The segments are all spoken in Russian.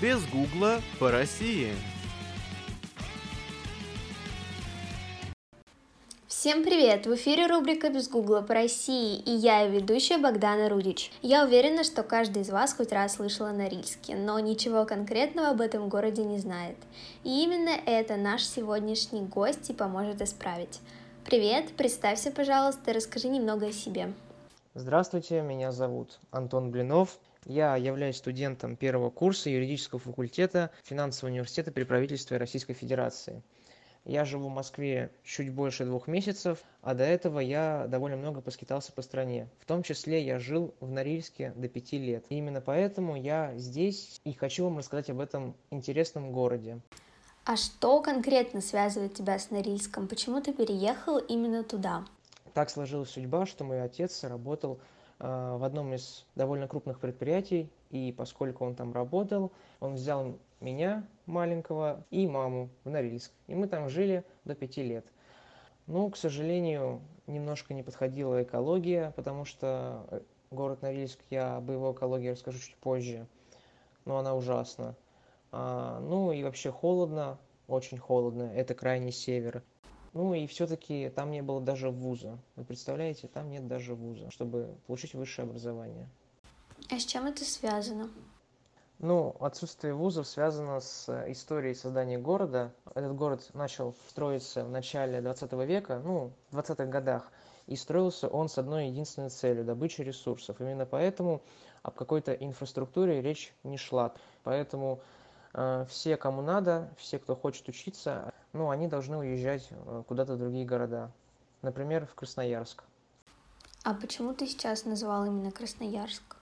Без гугла по России. Всем привет! В эфире рубрика «Без гугла по России» и я, ведущая Богдана Рудич. Я уверена, что каждый из вас хоть раз слышал о Норильске, но ничего конкретного об этом городе не знает. И именно это наш сегодняшний гость и поможет исправить. Привет, представься, пожалуйста, расскажи немного о себе. Здравствуйте, меня зовут Антон Блинов. Я являюсь студентом первого курса юридического факультета финансового университета при правительстве Российской Федерации. Я живу в Москве чуть больше двух месяцев, а до этого я довольно много поскитался по стране. В том числе я жил в Норильске до пяти лет. И именно поэтому я здесь и хочу вам рассказать об этом интересном городе. А что конкретно связывает тебя с Норильском? Почему ты переехал именно туда? Так сложилась судьба, что мой отец работал в одном из довольно крупных предприятий, и поскольку он там работал, он взял меня, маленького, и маму в Норильск. И мы там жили до пяти лет. Ну, к сожалению, немножко не подходила экология, потому что э, город Норильск, я об его экологии расскажу чуть позже, но она ужасна. А, ну и вообще холодно, очень холодно, это крайний север. Ну и все-таки там не было даже вуза. Вы представляете, там нет даже вуза, чтобы получить высшее образование. А с чем это связано? Ну, отсутствие вузов связано с историей создания города. Этот город начал строиться в начале 20 века, ну, в 20-х годах, и строился он с одной единственной целью – добычей ресурсов. Именно поэтому об какой-то инфраструктуре речь не шла. Поэтому э, все, кому надо, все, кто хочет учиться, ну, они должны уезжать э, куда-то в другие города. Например, в Красноярск. А почему ты сейчас назвал именно Красноярск?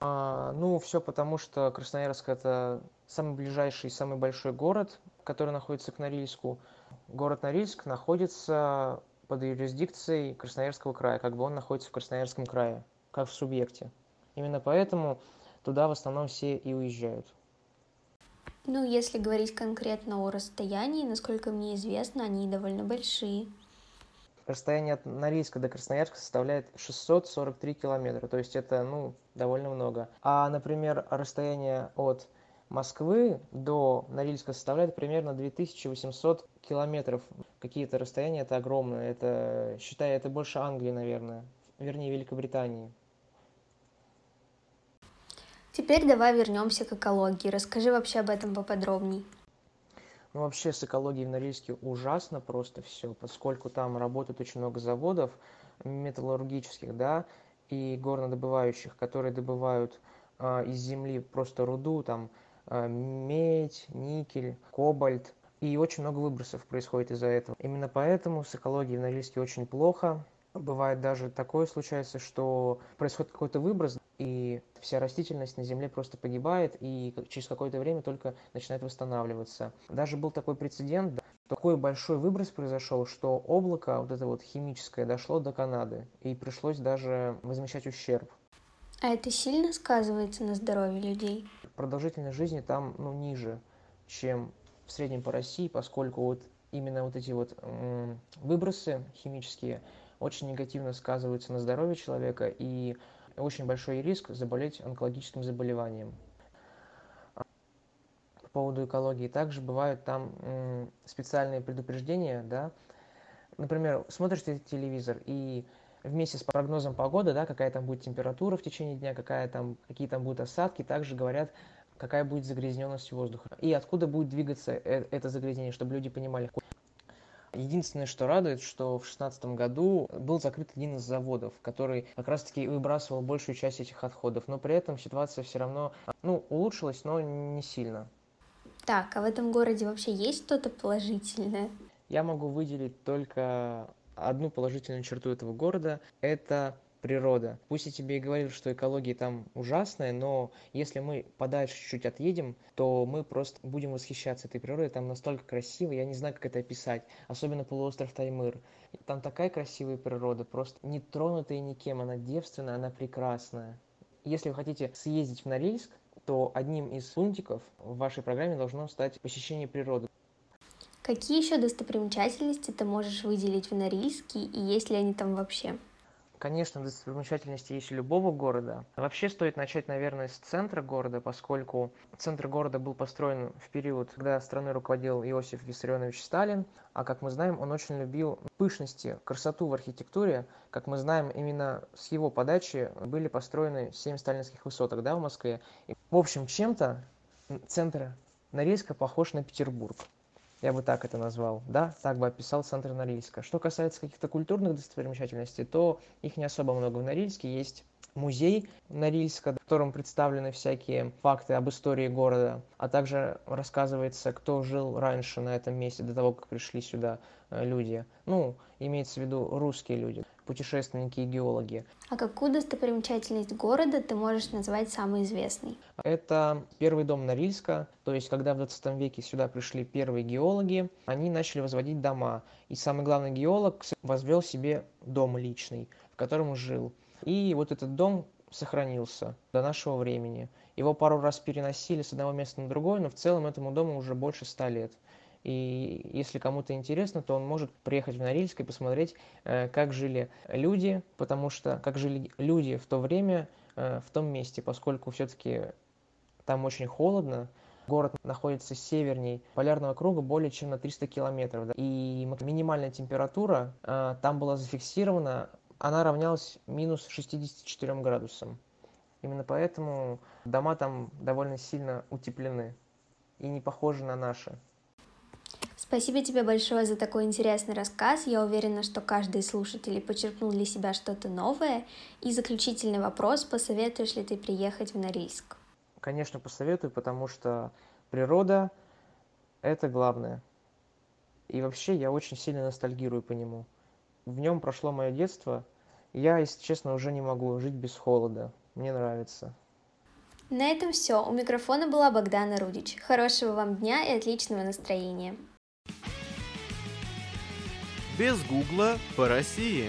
А, ну, все потому, что Красноярск – это самый ближайший, самый большой город, который находится к Норильску. Город Норильск находится под юрисдикцией Красноярского края, как бы он находится в Красноярском крае, как в субъекте. Именно поэтому туда в основном все и уезжают. Ну, если говорить конкретно о расстоянии, насколько мне известно, они довольно большие. Расстояние от норильска до красноярска составляет 643 километра то есть это ну довольно много. А например расстояние от москвы до норильска составляет примерно 2800 километров. Какие-то расстояния это огромное это считай это больше англии наверное вернее великобритании Теперь давай вернемся к экологии. Расскажи вообще об этом поподробней. Ну, вообще с экологией в Норильске ужасно просто все, поскольку там работает очень много заводов металлургических, да, и горнодобывающих, которые добывают э, из земли просто руду, там, э, медь, никель, кобальт, и очень много выбросов происходит из-за этого. Именно поэтому с экологией в Норильске очень плохо. Бывает даже такое случается, что происходит какой-то выброс, и вся растительность на земле просто погибает и через какое-то время только начинает восстанавливаться. Даже был такой прецедент, такой большой выброс произошел, что облако, вот это вот химическое, дошло до Канады, и пришлось даже возмещать ущерб. А это сильно сказывается на здоровье людей? Продолжительность жизни там ну, ниже, чем в среднем по России, поскольку вот именно вот эти вот выбросы химические очень негативно сказываются на здоровье человека и очень большой риск заболеть онкологическим заболеванием. По поводу экологии также бывают там специальные предупреждения, да. Например, смотришь телевизор и вместе с прогнозом погоды, да, какая там будет температура в течение дня, какая там, какие там будут осадки, также говорят, какая будет загрязненность воздуха и откуда будет двигаться э, это загрязнение, чтобы люди понимали, Единственное, что радует, что в 2016 году был закрыт один из заводов, который как раз-таки выбрасывал большую часть этих отходов, но при этом ситуация все равно ну, улучшилась, но не сильно. Так, а в этом городе вообще есть что-то положительное? Я могу выделить только одну положительную черту этого города. Это природа. Пусть я тебе и говорил, что экология там ужасная, но если мы подальше чуть-чуть отъедем, то мы просто будем восхищаться этой природой. Там настолько красиво, я не знаю, как это описать. Особенно полуостров Таймыр. Там такая красивая природа, просто не тронутая никем. Она девственная, она прекрасная. Если вы хотите съездить в Норильск, то одним из пунктиков в вашей программе должно стать посещение природы. Какие еще достопримечательности ты можешь выделить в Норильске и есть ли они там вообще? Конечно, достопримечательности есть у любого города. Вообще стоит начать, наверное, с центра города, поскольку центр города был построен в период, когда страной руководил Иосиф Виссарионович Сталин, а как мы знаем, он очень любил пышности, красоту в архитектуре. Как мы знаем, именно с его подачи были построены семь сталинских высоток да, в Москве. И, в общем, чем-то центр Норильска похож на Петербург я бы так это назвал, да, так бы описал центр Норильска. Что касается каких-то культурных достопримечательностей, то их не особо много в Норильске. Есть музей Норильска, в котором представлены всякие факты об истории города, а также рассказывается, кто жил раньше на этом месте, до того, как пришли сюда э, люди. Ну, имеется в виду русские люди путешественники и геологи. А какую достопримечательность города ты можешь назвать самой известной? Это первый дом Норильска, то есть когда в 20 веке сюда пришли первые геологи, они начали возводить дома. И самый главный геолог возвел себе дом личный, в котором жил. И вот этот дом сохранился до нашего времени. Его пару раз переносили с одного места на другое, но в целом этому дому уже больше ста лет. И если кому-то интересно, то он может приехать в Норильск и посмотреть, э, как жили люди, потому что как жили люди в то время, э, в том месте, поскольку все-таки там очень холодно, город находится северней полярного круга более чем на 300 километров. Да, и минимальная температура э, там была зафиксирована, она равнялась минус 64 градусам. Именно поэтому дома там довольно сильно утеплены и не похожи на наши. Спасибо тебе большое за такой интересный рассказ. Я уверена, что каждый из слушателей почерпнул для себя что-то новое. И заключительный вопрос, посоветуешь ли ты приехать в Норильск? Конечно, посоветую, потому что природа – это главное. И вообще я очень сильно ностальгирую по нему. В нем прошло мое детство. Я, если честно, уже не могу жить без холода. Мне нравится. На этом все. У микрофона была Богдана Рудич. Хорошего вам дня и отличного настроения. Без гугла по России.